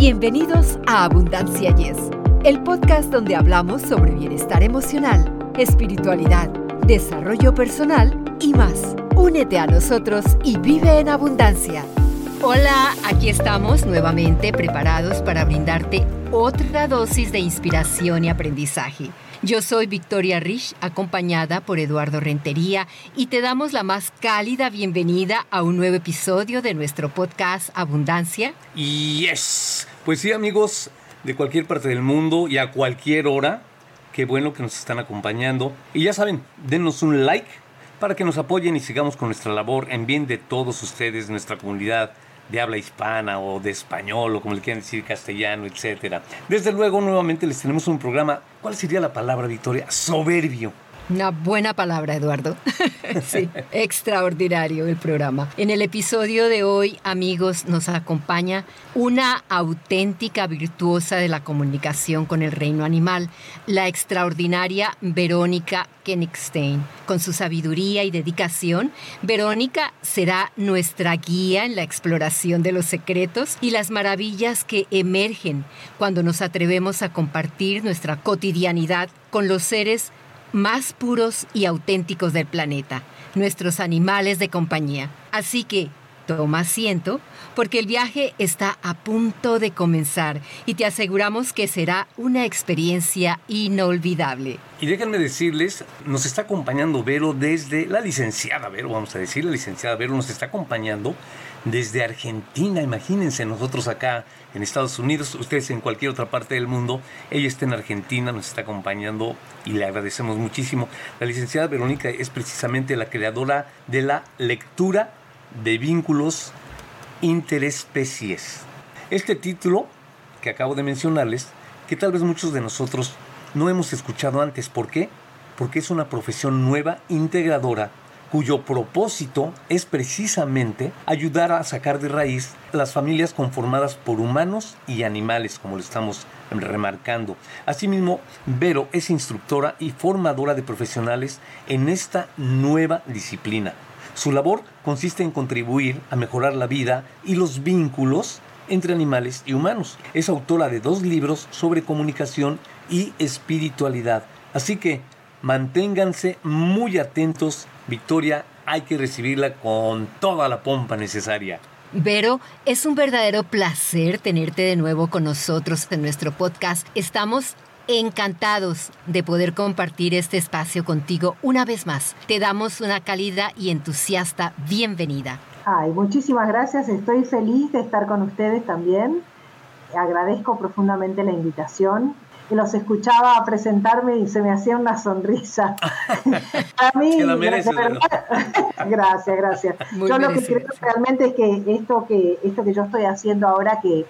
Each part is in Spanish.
Bienvenidos a Abundancia Yes, el podcast donde hablamos sobre bienestar emocional, espiritualidad, desarrollo personal y más. Únete a nosotros y vive en abundancia. Hola, aquí estamos nuevamente preparados para brindarte otra dosis de inspiración y aprendizaje. Yo soy Victoria Rich, acompañada por Eduardo Rentería, y te damos la más cálida bienvenida a un nuevo episodio de nuestro podcast Abundancia. Yes. Pues sí, amigos de cualquier parte del mundo y a cualquier hora, qué bueno que nos están acompañando. Y ya saben, denos un like para que nos apoyen y sigamos con nuestra labor en bien de todos ustedes, nuestra comunidad de habla hispana o de español o como le quieran decir castellano, etcétera. Desde luego, nuevamente les tenemos un programa. ¿Cuál sería la palabra, Victoria? Soberbio. Una buena palabra, Eduardo. sí, extraordinario el programa. En el episodio de hoy, amigos, nos acompaña una auténtica virtuosa de la comunicación con el reino animal, la extraordinaria Verónica Kenigstein. Con su sabiduría y dedicación, Verónica será nuestra guía en la exploración de los secretos y las maravillas que emergen cuando nos atrevemos a compartir nuestra cotidianidad con los seres más puros y auténticos del planeta, nuestros animales de compañía. Así que toma asiento porque el viaje está a punto de comenzar y te aseguramos que será una experiencia inolvidable. Y déjenme decirles, nos está acompañando Vero desde la licenciada Vero, vamos a decir, la licenciada Vero nos está acompañando desde Argentina, imagínense, nosotros acá en Estados Unidos, ustedes en cualquier otra parte del mundo, ella está en Argentina, nos está acompañando y le agradecemos muchísimo. La licenciada Verónica es precisamente la creadora de la lectura de vínculos interespecies. Este título que acabo de mencionarles, que tal vez muchos de nosotros no hemos escuchado antes, ¿por qué? Porque es una profesión nueva, integradora, cuyo propósito es precisamente ayudar a sacar de raíz las familias conformadas por humanos y animales, como lo estamos remarcando. Asimismo, Vero es instructora y formadora de profesionales en esta nueva disciplina. Su labor consiste en contribuir a mejorar la vida y los vínculos entre animales y humanos. Es autora de dos libros sobre comunicación y espiritualidad. Así que manténganse muy atentos Victoria hay que recibirla con toda la pompa necesaria. Vero, es un verdadero placer tenerte de nuevo con nosotros en nuestro podcast. Estamos encantados de poder compartir este espacio contigo una vez más. Te damos una cálida y entusiasta bienvenida. Ay, muchísimas gracias. Estoy feliz de estar con ustedes también. Agradezco profundamente la invitación los escuchaba presentarme y se me hacía una sonrisa. a mí, gracias, gracias. yo lo que creo realmente es que esto que esto que yo estoy haciendo ahora que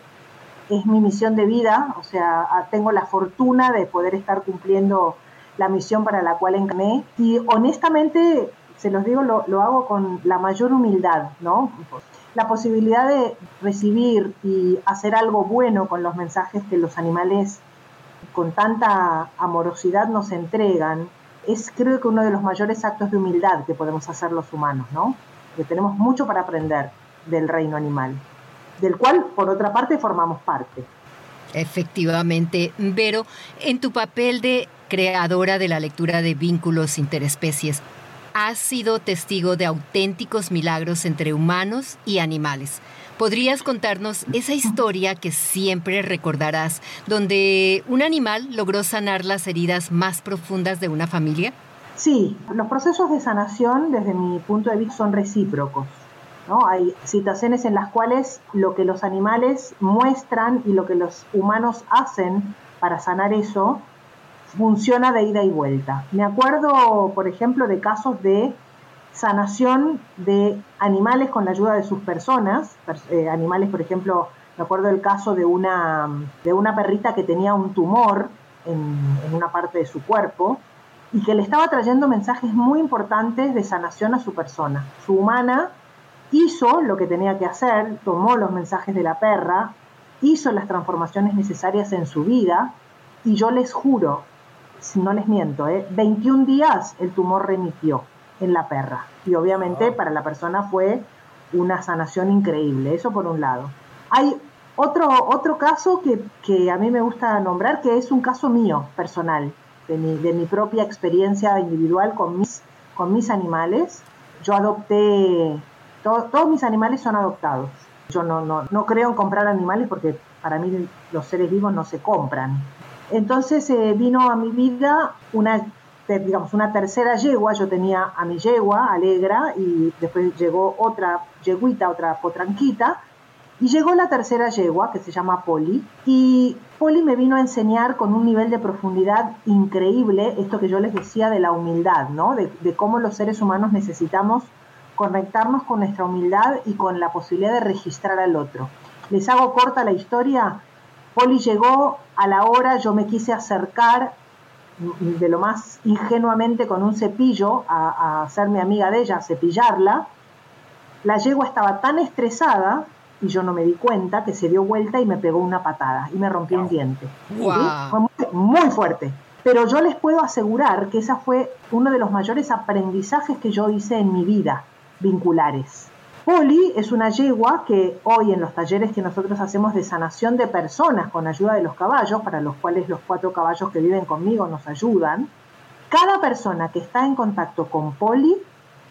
es mi misión de vida, o sea, tengo la fortuna de poder estar cumpliendo la misión para la cual encarné y honestamente se los digo lo, lo hago con la mayor humildad, ¿no? La posibilidad de recibir y hacer algo bueno con los mensajes que los animales con tanta amorosidad nos entregan, es creo que uno de los mayores actos de humildad que podemos hacer los humanos, ¿no? Que tenemos mucho para aprender del reino animal, del cual, por otra parte, formamos parte. Efectivamente, Vero, en tu papel de creadora de la lectura de vínculos interespecies, has sido testigo de auténticos milagros entre humanos y animales. ¿Podrías contarnos esa historia que siempre recordarás, donde un animal logró sanar las heridas más profundas de una familia? Sí, los procesos de sanación desde mi punto de vista son recíprocos. ¿no? Hay situaciones en las cuales lo que los animales muestran y lo que los humanos hacen para sanar eso funciona de ida y vuelta. Me acuerdo, por ejemplo, de casos de sanación de animales con la ayuda de sus personas, eh, animales, por ejemplo, me acuerdo del caso de una, de una perrita que tenía un tumor en, en una parte de su cuerpo y que le estaba trayendo mensajes muy importantes de sanación a su persona. Su humana hizo lo que tenía que hacer, tomó los mensajes de la perra, hizo las transformaciones necesarias en su vida y yo les juro, no les miento, ¿eh? 21 días el tumor remitió en la perra. Y obviamente para la persona fue una sanación increíble, eso por un lado. Hay otro, otro caso que, que, a mí me gusta nombrar, que es un caso mío, personal, de mi, de mi propia experiencia individual con mis, con mis animales. Yo adopté, todos mis animales son adoptados. Yo no, no, no creo en comprar animales porque para mí los seres vivos no se compran. Entonces eh, vino a mi vida una, digamos, una tercera yegua, yo tenía a mi yegua, Alegra, y después llegó otra yeguita, otra potranquita, y llegó la tercera yegua, que se llama Poli, y Poli me vino a enseñar con un nivel de profundidad increíble esto que yo les decía de la humildad, ¿no? De, de cómo los seres humanos necesitamos conectarnos con nuestra humildad y con la posibilidad de registrar al otro. Les hago corta la historia. Poli llegó a la hora, yo me quise acercar de lo más ingenuamente con un cepillo a, a hacerme amiga de ella, a cepillarla. La yegua estaba tan estresada y yo no me di cuenta que se dio vuelta y me pegó una patada y me rompió un diente. Fue muy, muy, fuerte. Pero yo les puedo asegurar que esa fue uno de los mayores aprendizajes que yo hice en mi vida vinculares. Poli es una yegua que hoy en los talleres que nosotros hacemos de sanación de personas con ayuda de los caballos, para los cuales los cuatro caballos que viven conmigo nos ayudan, cada persona que está en contacto con Poli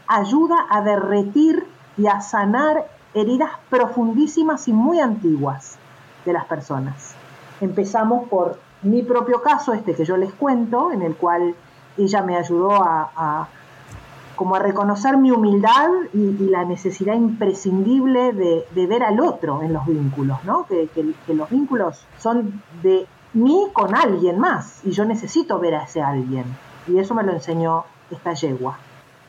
ayuda a derretir y a sanar heridas profundísimas y muy antiguas de las personas. Empezamos por mi propio caso, este que yo les cuento, en el cual ella me ayudó a, a como a reconocer mi humildad y, la necesidad imprescindible de, ver al otro en los vínculos, ¿no? Que, los vínculos son de mí con alguien más y yo necesito ver a ese alguien. Y eso me lo enseñó esta yegua.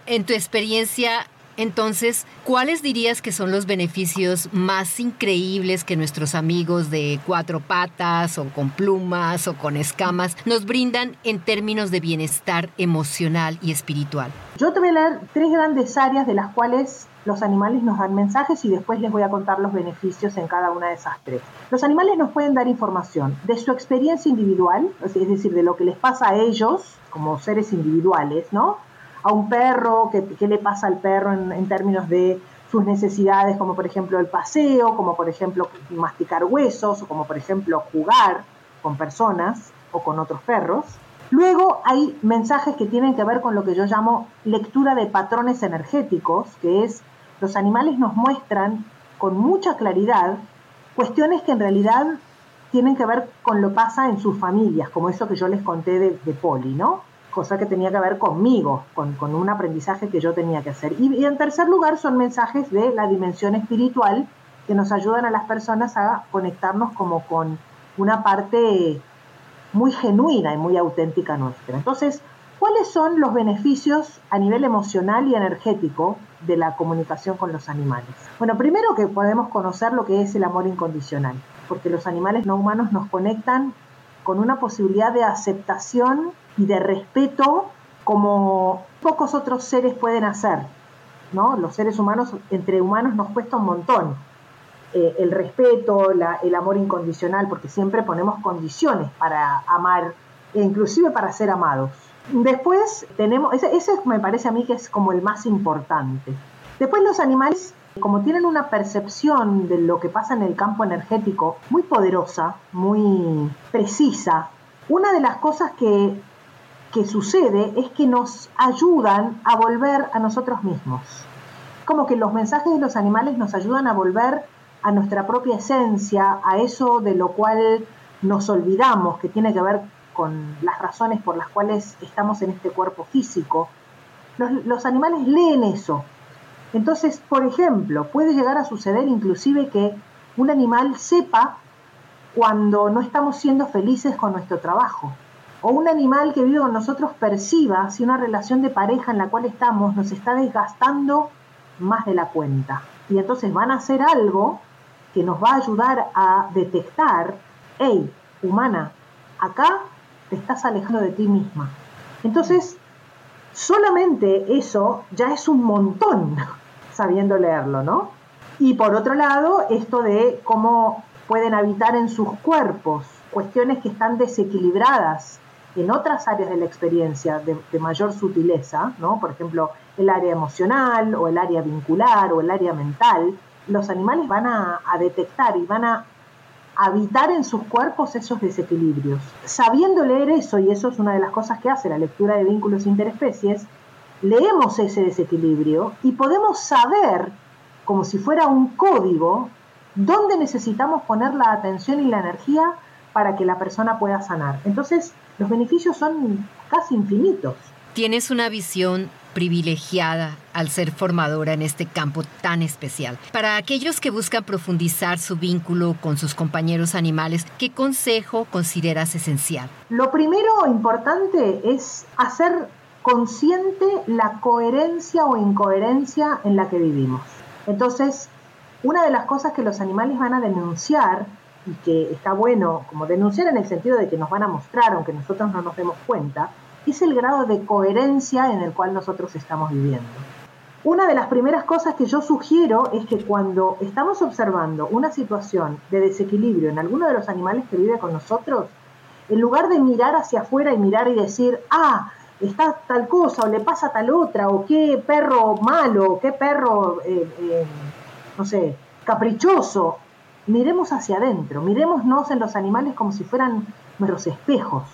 En tu experiencia, entonces, ¿cuáles dirías que son los beneficios más increíbles que nuestros amigos de cuatro patas o con plumas o con escamas nos brindan en términos de bienestar emocional y espiritual? Yo te voy a leer tres grandes áreas de las cuales los animales nos dan mensajes y después les voy a contar los beneficios en cada una de esas tres. Los animales nos pueden dar información de su experiencia individual, es decir, de lo que les pasa a ellos como seres individuales, ¿no? A un perro, qué, qué le pasa al perro en, términos de sus necesidades, como por ejemplo el paseo, como por ejemplo masticar huesos, o como por ejemplo jugar con personas o con otros perros. Luego hay mensajes que tienen que ver con lo que yo llamo lectura de patrones energéticos, que es los animales nos muestran con mucha claridad cuestiones que en realidad tienen que ver con lo que pasa en sus familias, como eso que yo les conté de, de Poli, ¿no? Cosa que tenía que ver conmigo, con, con un aprendizaje que yo tenía que hacer. Y, y, en tercer lugar son mensajes de la dimensión espiritual que nos ayudan a las personas a conectarnos como con una parte muy genuina y muy auténtica nuestra. Entonces, ¿cuáles son los beneficios a nivel emocional y energético de la comunicación con los animales? Bueno, primero que podemos conocer lo que es el amor incondicional, porque los animales no humanos nos conectan con una posibilidad de aceptación y de respeto como pocos otros seres pueden hacer. ¿no? Los seres humanos, entre humanos, nos cuesta un montón. Eh, el respeto, el amor incondicional, porque siempre ponemos condiciones para amar, e inclusive para ser amados. Después tenemos, ese, ese me parece a mí que es como el más importante. Después los animales, como tienen una percepción de lo que pasa en el campo energético muy poderosa, muy precisa, una de las cosas que que sucede es que nos ayudan a volver a nosotros mismos. Como que los mensajes de los animales nos ayudan a volver a nuestra propia esencia, a eso de lo cual nos olvidamos, que tiene que ver con las razones por las cuales estamos en este cuerpo físico. Los, animales leen eso. Entonces, por ejemplo, puede llegar a suceder inclusive que un animal sepa cuando no estamos siendo felices con nuestro trabajo o un animal que vive con nosotros perciba si una relación de pareja en la cual estamos nos está desgastando más de la cuenta. Y entonces van a hacer algo que nos va a ayudar a detectar, hey, humana, acá te estás alejando de ti misma. Entonces, solamente eso ya es un montón sabiendo leerlo, ¿no? Y por otro lado, esto de cómo pueden habitar en sus cuerpos cuestiones que están desequilibradas en otras áreas de la experiencia de, de, mayor sutileza, ¿no? por ejemplo, el área emocional o el área vincular o el área mental, los animales van a, a detectar y van a habitar en sus cuerpos esos desequilibrios. Sabiendo leer eso, y eso es una de las cosas que hace la lectura de vínculos interespecies, leemos ese desequilibrio y podemos saber, como si fuera un código, dónde necesitamos poner la atención y la energía para que la persona pueda sanar. Entonces, los beneficios son casi infinitos. Tienes una visión privilegiada al ser formadora en este campo tan especial. Para aquellos que buscan profundizar su vínculo con sus compañeros animales, ¿qué consejo consideras esencial? Lo primero importante es hacer consciente la coherencia o incoherencia en la que vivimos. Entonces, una de las cosas que los animales van a denunciar y que está bueno como denunciar en el sentido de que nos van a mostrar, aunque nosotros no nos demos cuenta, es el grado de coherencia en el cual nosotros estamos viviendo. Una de las primeras cosas que yo sugiero es que cuando estamos observando una situación de desequilibrio en alguno de los animales que vive con nosotros, en lugar de mirar hacia afuera y mirar y decir, ah, está tal cosa o le pasa tal otra, o qué perro malo, qué perro, eh, eh, no sé, caprichoso, miremos hacia adentro, miremosnos en los animales como si fueran nuestros espejos,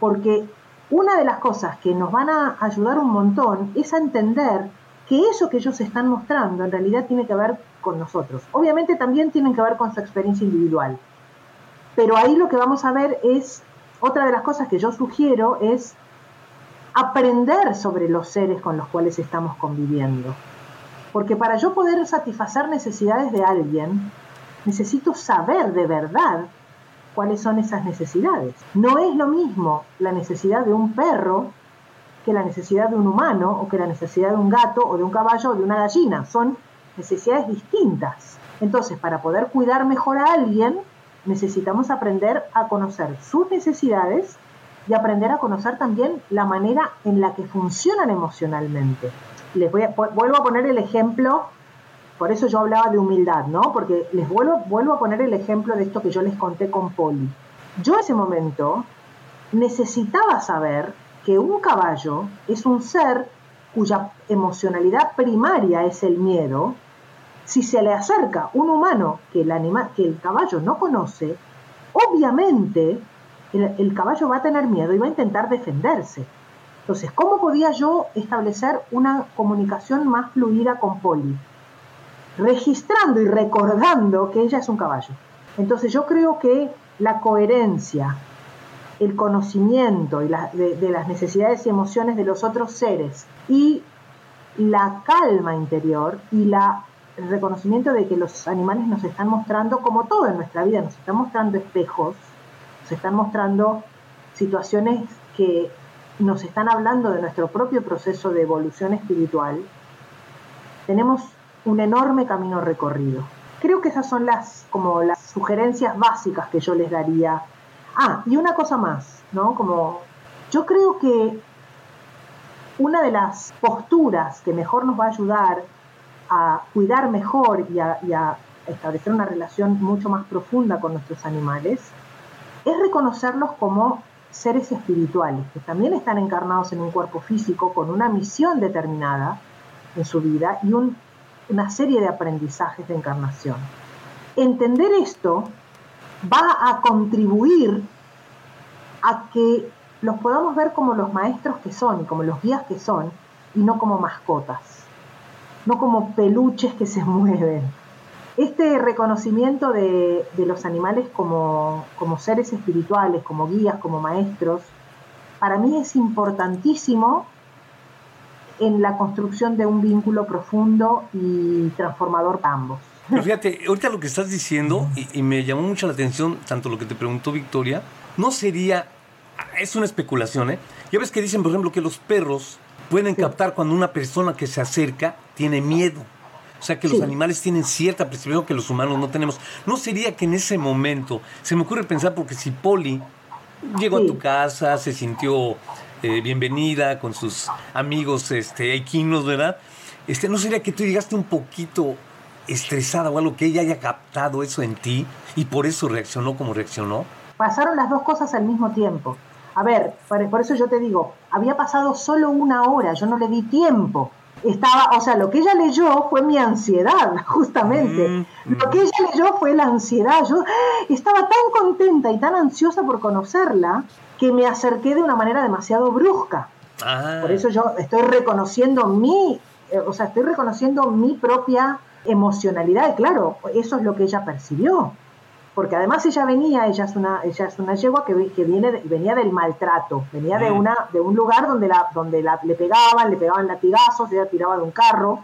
porque una de las cosas que nos van a ayudar un montón es a entender que eso que ellos están mostrando en realidad tiene que ver con nosotros. Obviamente también tienen que ver con su experiencia individual. Pero ahí lo que vamos a ver es, otra de las cosas que yo sugiero es aprender sobre los seres con los cuales estamos conviviendo. Porque para yo poder satisfacer necesidades de alguien, necesito saber de verdad cuáles son esas necesidades. No es lo mismo la necesidad de un perro que la necesidad de un humano o que la necesidad de un gato o de un caballo o de una gallina. Son necesidades distintas. Entonces, para poder cuidar mejor a alguien, necesitamos aprender a conocer sus necesidades y aprender a conocer también la manera en la que funcionan emocionalmente. Les voy vuelvo a poner el ejemplo por eso yo hablaba de humildad, ¿no? Porque les vuelvo, vuelvo a poner el ejemplo de esto que yo les conté con Poli. Yo ese momento necesitaba saber que un caballo es un ser cuya emocionalidad primaria es el miedo. Si se le acerca un humano que el, que el caballo no conoce, obviamente el, el caballo va a tener miedo y va a intentar defenderse. Entonces, ¿cómo podía yo establecer una comunicación más fluida con Poli? Registrando y recordando que ella es un caballo. Entonces yo creo que la coherencia, el conocimiento de, las necesidades y emociones de los otros seres y la calma interior y el reconocimiento de que los animales nos están mostrando, como todo en nuestra vida, nos están mostrando espejos, nos están mostrando situaciones que nos están hablando de nuestro propio proceso de evolución espiritual, tenemos un enorme camino recorrido. Creo que esas son las como las sugerencias básicas que yo les daría. Ah, y una cosa más, ¿no? Como yo creo que una de las posturas que mejor nos va a ayudar a cuidar mejor y a, y a establecer una relación mucho más profunda con nuestros animales es reconocerlos como seres espirituales, que también están encarnados en un cuerpo físico con una misión determinada en su vida y un una serie de aprendizajes de encarnación. Entender esto va a contribuir a que los podamos ver como los maestros que son y como los guías que son y no como mascotas, no como peluches que se mueven. Este reconocimiento de, los animales como, como seres espirituales, como guías, como maestros, para mí es importantísimo en la construcción de un vínculo profundo y transformador para ambos. Pero fíjate, ahorita lo que estás diciendo, y, me llamó mucho la atención, tanto lo que te preguntó Victoria, no sería, es una especulación, ¿eh? Ya ves que dicen, por ejemplo, que los perros pueden captar cuando una persona que se acerca tiene miedo. O sea, que los animales tienen cierta percepción que los humanos no tenemos. ¿No sería que en ese momento, se me ocurre pensar, porque si Poli llegó a tu casa, se sintió eh, bienvenida con sus amigos este, equinos, ¿verdad? Este, ¿No sería que tú llegaste un poquito estresada o algo que ella haya captado eso en ti y por eso reaccionó como reaccionó? Pasaron las dos cosas al mismo tiempo. A ver, por, eso yo te digo, había pasado solo una hora, yo no le di tiempo estaba, o sea, lo que ella leyó fue mi ansiedad, justamente. Mm, Lo que ella leyó fue la ansiedad. Yo estaba tan contenta y tan ansiosa por conocerla que me acerqué de una manera demasiado brusca. Ah, Por eso yo estoy reconociendo mi, eh, o sea, estoy reconociendo mi propia emocionalidad. Y claro, eso es lo que ella percibió. Porque además ella venía, ella es una, ella es una yegua que, que viene, venía del maltrato, venía de Mm. una, de un lugar donde la, donde la, le pegaban, le pegaban latigazos, ella tiraba de un carro.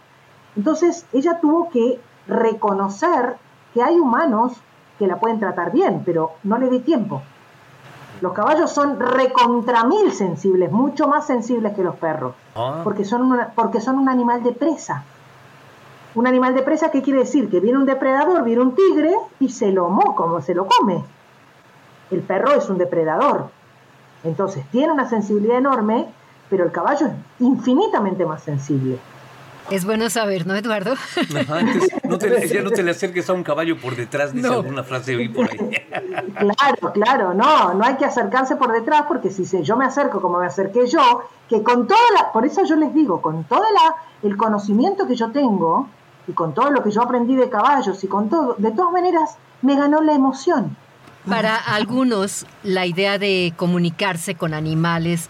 Entonces ella tuvo que reconocer que hay humanos que la pueden tratar bien, pero no le di tiempo. Los caballos son recontra mil sensibles, mucho más sensibles que los perros, ah, porque son, una- porque son un animal de presa. Un animal de presa, ¿qué quiere decir? Que viene un depredador, viene un tigre y se lo mo, como se lo come. El perro es un depredador. Entonces, tiene una sensibilidad enorme, pero el caballo es infinitamente más sensible. Es bueno saber, ¿no, Eduardo? ajá, entonces, no te, le- ya no te le acerques a un caballo por detrás, dice No. alguna frase vi por ahí. Claro, claro, no, no hay que acercarse por detrás porque si se- yo me acerco como me acerqué yo, que con toda la, por eso yo les digo, con todo el conocimiento que yo tengo y con todo lo que yo aprendí de caballos y con todo, de todas maneras me ganó la emoción. Para algunos, la idea de comunicarse con animales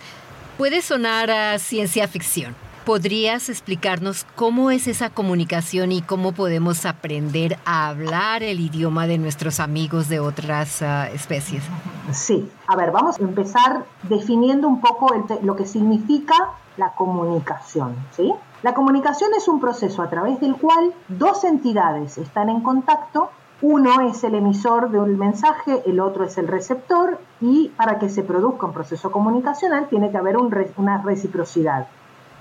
puede sonar a ciencia ficción. ¿Podrías explicarnos cómo es esa comunicación y cómo podemos aprender a hablar el idioma de nuestros amigos de otras ah, especies? Sí, a ver, vamos a empezar definiendo un poco lo que significa la comunicación, ¿sí? La comunicación es un proceso a través del cual dos entidades están en contacto, uno es el emisor de un mensaje, el otro es el receptor, y para que se produzca un proceso comunicacional tiene que haber una reciprocidad,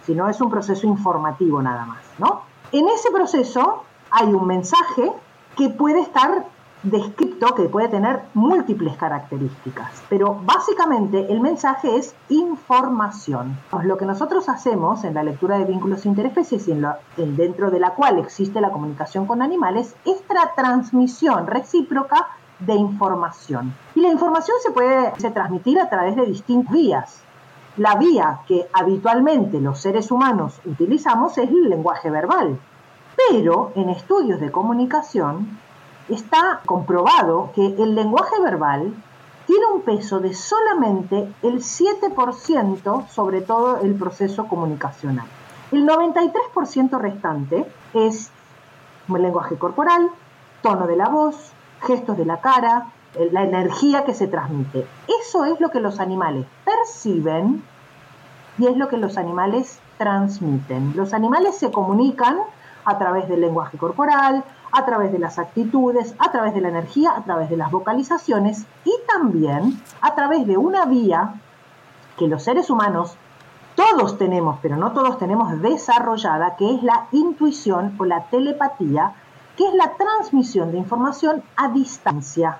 si no es un proceso informativo nada más, ¿no? En ese proceso hay un mensaje que puede estar descrito, que puede tener múltiples características, pero básicamente el mensaje es información. Lo que nosotros hacemos en la lectura de vínculos interespecies y en lo- en dentro de la cual existe la comunicación con animales es la transmisión recíproca de información. Y la información se puede se transmitir a través de distintas vías. La vía que habitualmente los seres humanos utilizamos es el lenguaje verbal, pero en estudios de comunicación está comprobado que el lenguaje verbal tiene un peso de solamente el 7% sobre todo el proceso comunicacional. El 93% restante es el lenguaje corporal, tono de la voz, gestos de la cara, la energía que se transmite. Eso es lo que los animales perciben y es lo que los animales transmiten. Los animales se comunican a través del lenguaje corporal, a través de las actitudes, a través de la energía, a través de las vocalizaciones y también a través de una vía que los seres humanos todos tenemos, pero no todos tenemos desarrollada, que es la intuición o la telepatía, que es la transmisión de información a distancia,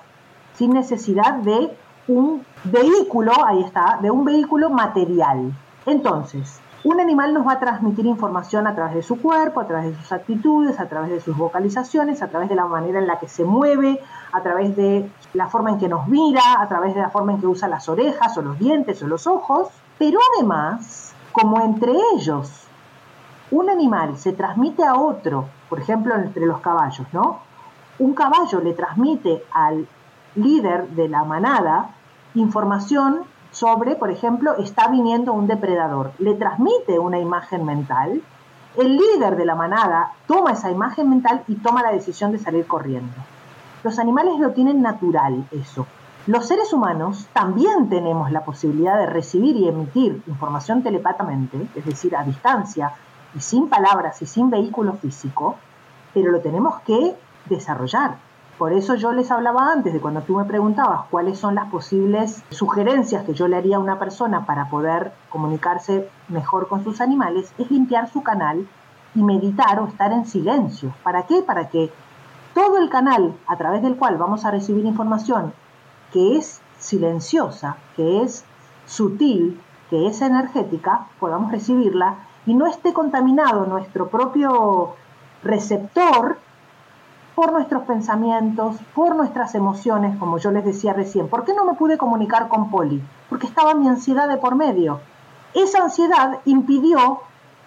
sin necesidad de un vehículo, ahí está, de un vehículo material. Entonces, un animal nos va a transmitir información a través de su cuerpo, a través de sus actitudes, a través de sus vocalizaciones, a través de la manera en la que se mueve, a través de la forma en que nos mira, a través de la forma en que usa las orejas o los dientes o los ojos, pero además, como entre ellos un animal se transmite a otro, por ejemplo entre los caballos, ¿no? Un caballo le transmite al líder de la manada información sobre, por ejemplo, está viniendo un depredador, le transmite una imagen mental, el líder de la manada toma esa imagen mental y toma la decisión de salir corriendo. Los animales lo tienen natural eso. Los seres humanos también tenemos la posibilidad de recibir y emitir información telepáticamente, es decir, a distancia y sin palabras y sin vehículo físico, pero lo tenemos que desarrollar. Por eso yo les hablaba antes de cuando tú me preguntabas cuáles son las posibles sugerencias que yo le haría a una persona para poder comunicarse mejor con sus animales, es limpiar su canal y meditar o estar en silencio. ¿Para qué? Para que todo el canal a través del cual vamos a recibir información que es silenciosa, que es sutil, que es energética, podamos recibirla y no esté contaminado nuestro propio receptor por nuestros pensamientos, por nuestras emociones, como yo les decía recién. ¿Por qué no me pude comunicar con Poli? Porque estaba mi ansiedad de por medio. Esa ansiedad impidió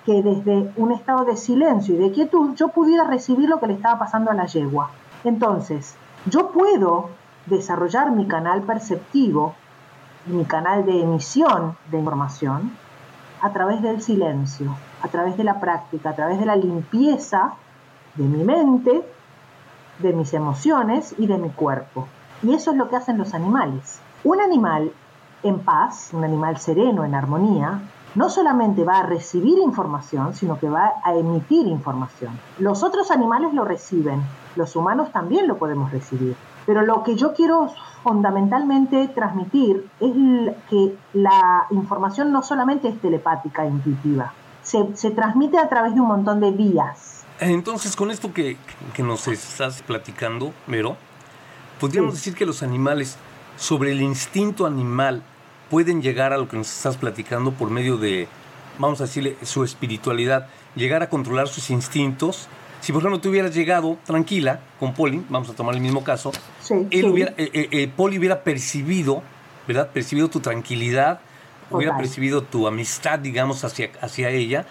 que desde un estado de silencio y de quietud yo pudiera recibir lo que le estaba pasando a la yegua. Entonces, yo puedo desarrollar mi canal perceptivo, mi canal de emisión de información, a través del silencio, a través de la práctica, a través de la limpieza de mi mente, de mis emociones y de mi cuerpo. Y eso es lo que hacen los animales. Un animal en paz, un animal sereno, en armonía, no solamente va a recibir información, sino que va a emitir información. Los otros animales lo reciben, los humanos también lo podemos recibir. Pero lo que yo quiero fundamentalmente transmitir es que la información no solamente es telepática e intuitiva, se, se transmite a través de un montón de vías. Entonces, con esto que, que nos estás platicando, Mero, podríamos decir que los animales, sobre el instinto animal, pueden llegar a lo que nos estás platicando por medio de, vamos a decirle, su espiritualidad, llegar a controlar sus instintos. Si por ejemplo tú hubieras llegado tranquila con Poli, vamos a tomar el mismo caso, él Hubiera, eh, eh, eh, Poli hubiera percibido, ¿verdad? Percibido tu tranquilidad, hubiera percibido tu amistad, digamos, hacia, hacia ella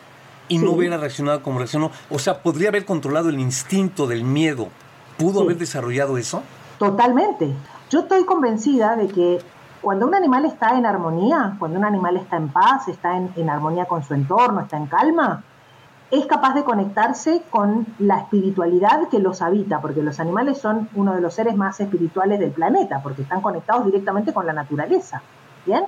y no hubiera reaccionado como reaccionó. O sea, podría haber controlado el instinto del miedo. ¿Pudo haber desarrollado eso? Totalmente. Yo estoy convencida de que cuando un animal está en armonía, cuando un animal está en paz, está en, armonía con su entorno, está en calma, es capaz de conectarse con la espiritualidad que los habita, porque los animales son uno de los seres más espirituales del planeta, porque están conectados directamente con la naturaleza. ¿Bien?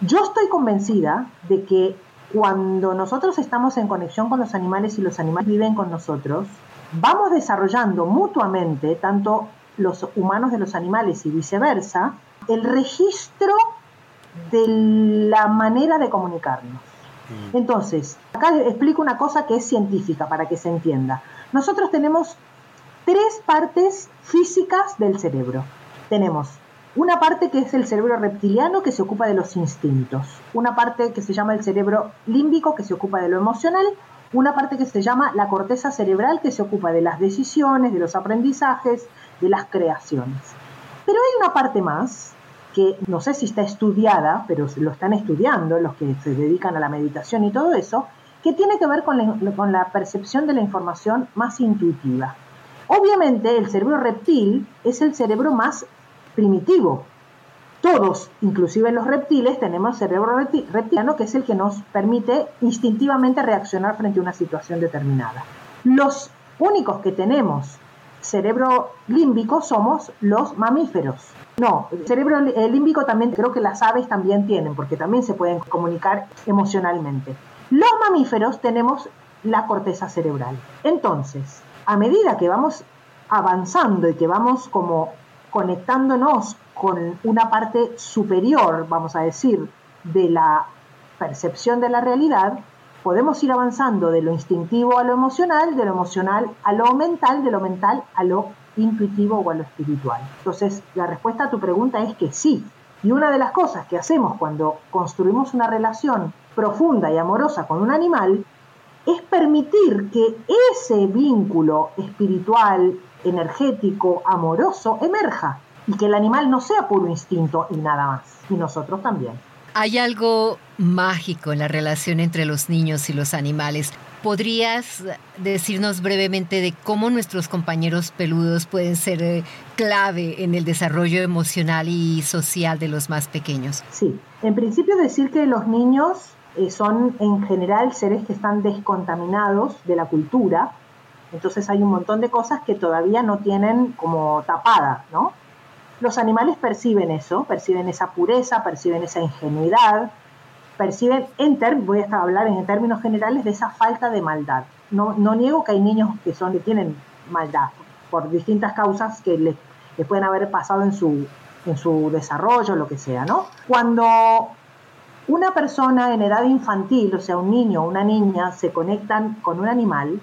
Yo estoy convencida de que cuando nosotros estamos en conexión con los animales y los animales viven con nosotros, vamos desarrollando mutuamente, tanto los humanos de los animales y viceversa, el registro de la manera de comunicarnos. Mm. Entonces, acá explico una cosa que es científica para que se entienda. Nosotros tenemos tres partes físicas del cerebro. Tenemos una parte que es el cerebro reptiliano que se ocupa de los instintos, una parte que se llama el cerebro límbico que se ocupa de lo emocional, una parte que se llama la corteza cerebral que se ocupa de las decisiones, de los aprendizajes, de las creaciones. Pero hay una parte más que no sé si está estudiada, pero lo están estudiando los que se dedican a la meditación y todo eso, que tiene que ver con la, con la percepción de la información más intuitiva. Obviamente el cerebro reptil es el cerebro más primitivo. Todos, inclusive los reptiles, tenemos cerebro reptiliano que es el que nos permite instintivamente reaccionar frente a una situación determinada. Los únicos que tenemos cerebro límbico somos los mamíferos. No, el cerebro límbico también creo que las aves también tienen, porque también se pueden comunicar emocionalmente. Los mamíferos tenemos la corteza cerebral. Entonces, a medida que vamos avanzando y que vamos como conectándonos con una parte superior, vamos a decir, de la percepción de la realidad, podemos ir avanzando de lo instintivo a lo emocional, de lo emocional a lo mental, de lo mental a lo intuitivo o a lo espiritual. Entonces, la respuesta a tu pregunta es que sí. Y una de las cosas que hacemos cuando construimos una relación profunda y amorosa con un animal es permitir que ese vínculo espiritual, energético, amoroso, emerja y que el animal no sea puro instinto y nada más, y nosotros también. Hay algo mágico en la relación entre los niños y los animales. ¿Podrías decirnos brevemente de cómo nuestros compañeros peludos pueden ser eh, clave en el desarrollo emocional y social de los más pequeños? Sí, en principio decir que los niños eh, son en general seres que están descontaminados de la cultura, entonces hay un montón de cosas que todavía no tienen como tapada, ¿no? Los animales perciben eso, perciben esa pureza, perciben esa ingenuidad, perciben, en voy a hablar en términos generales, de esa falta de maldad. No, no niego que hay niños que, son, que tienen maldad por distintas causas que les, pueden haber pasado en su, en su desarrollo, lo que sea, ¿no? Cuando una persona en edad infantil, o sea, un niño o una niña, se conectan con un animal,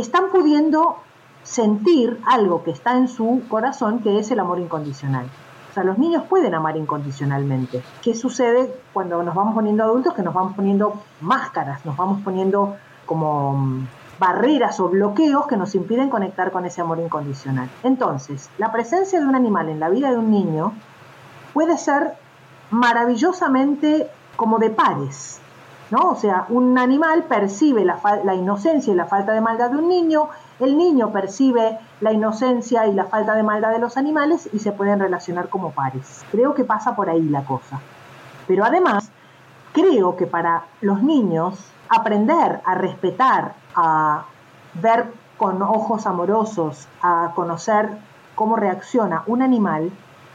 están pudiendo sentir algo que está en su corazón, que es el amor incondicional. O sea, los niños pueden amar incondicionalmente. ¿Qué sucede cuando nos vamos poniendo adultos? Que nos vamos poniendo máscaras, nos vamos poniendo como mm, barreras o bloqueos que nos impiden conectar con ese amor incondicional. Entonces, la presencia de un animal en la vida de un niño puede ser maravillosamente como de pares, O sea, un animal percibe la, la inocencia y la falta de maldad de un niño, el niño percibe la inocencia y la falta de maldad de los animales y se pueden relacionar como pares. Creo que pasa por ahí la cosa. Pero además, creo que para los niños aprender a respetar, a ver con ojos amorosos, a conocer cómo reacciona un animal,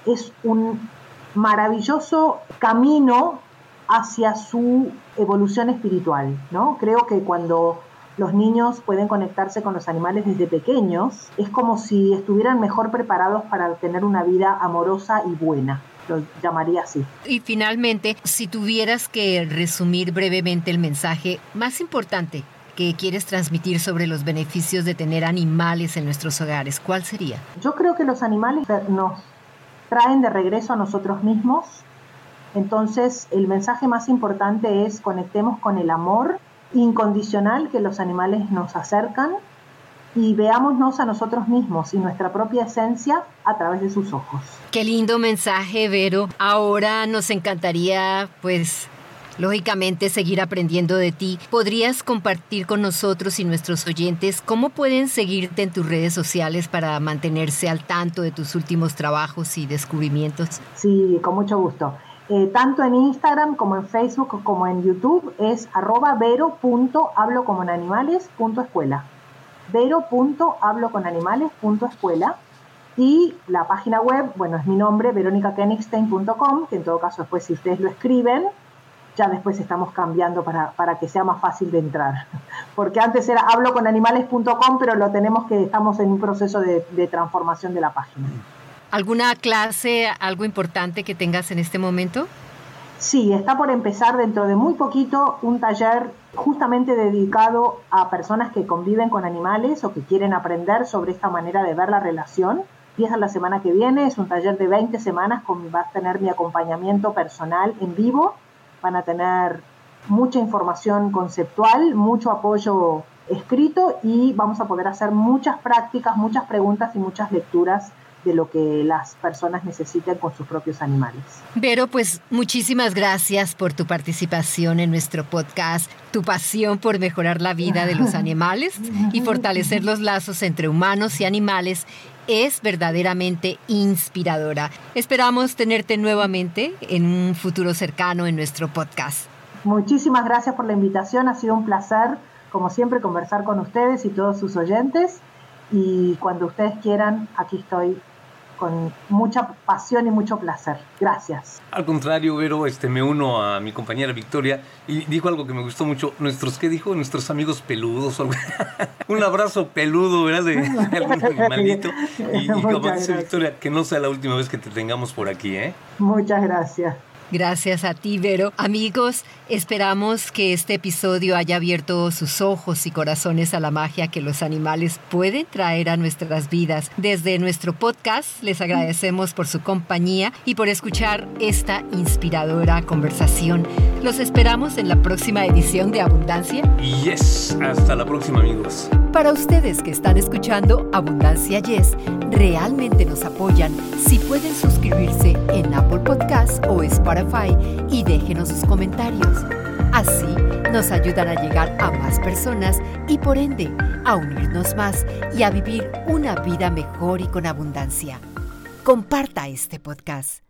es un maravilloso camino hacia su evolución espiritual, ¿no? Creo que cuando los niños pueden conectarse con los animales desde pequeños, es como si estuvieran mejor preparados para tener una vida amorosa y buena. Lo llamaría así. Y finalmente, si tuvieras que resumir brevemente el mensaje más importante que quieres transmitir sobre los beneficios de tener animales en nuestros hogares, ¿cuál sería? Yo creo que los animales nos traen de regreso a nosotros mismos. Entonces, el mensaje más importante es conectemos con el amor incondicional que los animales nos acercan y veámonos a nosotros mismos y nuestra propia esencia a través de sus ojos. Qué lindo mensaje, Vero. Ahora nos encantaría, pues, lógicamente seguir aprendiendo de ti. ¿Podrías compartir con nosotros y nuestros oyentes cómo pueden seguirte en tus redes sociales para mantenerse al tanto de tus últimos trabajos y descubrimientos? Sí, con mucho gusto. Eh, tanto en Instagram como en Facebook como en YouTube es arroba vero.hablo como en vero.habloconanimales.escuela. Y la página web, bueno, es mi nombre, veronicakenigstein.com, que en todo caso después si ustedes lo escriben, ya después estamos cambiando para, para que sea más fácil de entrar. Porque antes era habloconanimales.com, pero lo tenemos que, estamos en un proceso de transformación de la página. ¿Alguna clase, algo importante que tengas en este momento? Sí, está por empezar dentro de muy poquito un taller justamente dedicado a personas que conviven con animales o que quieren aprender sobre esta manera de ver la relación. Empieza la semana que viene, es un taller de 20 semanas, con, va a tener mi acompañamiento personal en vivo, van a tener mucha información conceptual, mucho apoyo escrito y vamos a poder hacer muchas prácticas, muchas preguntas y muchas lecturas de lo que las personas necesiten con sus propios animales. Vero, pues muchísimas gracias por tu participación en nuestro podcast, tu pasión por mejorar la vida de los animales y fortalecer los lazos entre humanos y animales es verdaderamente inspiradora. Esperamos tenerte nuevamente en un futuro cercano en nuestro podcast. Muchísimas gracias por la invitación, ha sido un placer, como siempre, conversar con ustedes y todos sus oyentes. Y cuando ustedes quieran, aquí estoy con mucha pasión y mucho placer. Gracias. Al contrario, Vero, este, me uno a mi compañera Victoria y dijo algo que me gustó mucho. Nuestros, ¿qué dijo? Nuestros amigos peludos. Un abrazo peludo, ¿verdad? De, algún animalito. Y, y como dice Victoria, que no sea la última vez que te tengamos por aquí, ¿eh? Muchas gracias. Gracias a ti, Vero. Amigos, esperamos que este episodio haya abierto sus ojos y corazones a la magia que los animales pueden traer a nuestras vidas. Desde nuestro podcast les agradecemos por su compañía y por escuchar esta inspiradora conversación. Los esperamos en la próxima edición de Abundancia. Yes, hasta la próxima, amigos. Para ustedes que están escuchando Abundancia Yes, realmente nos apoyan si pueden suscribirse en Apple Podcasts o Spotify y déjenos sus comentarios. Así nos ayudan a llegar a más personas y por ende a unirnos más y a vivir una vida mejor y con abundancia. Comparta este podcast.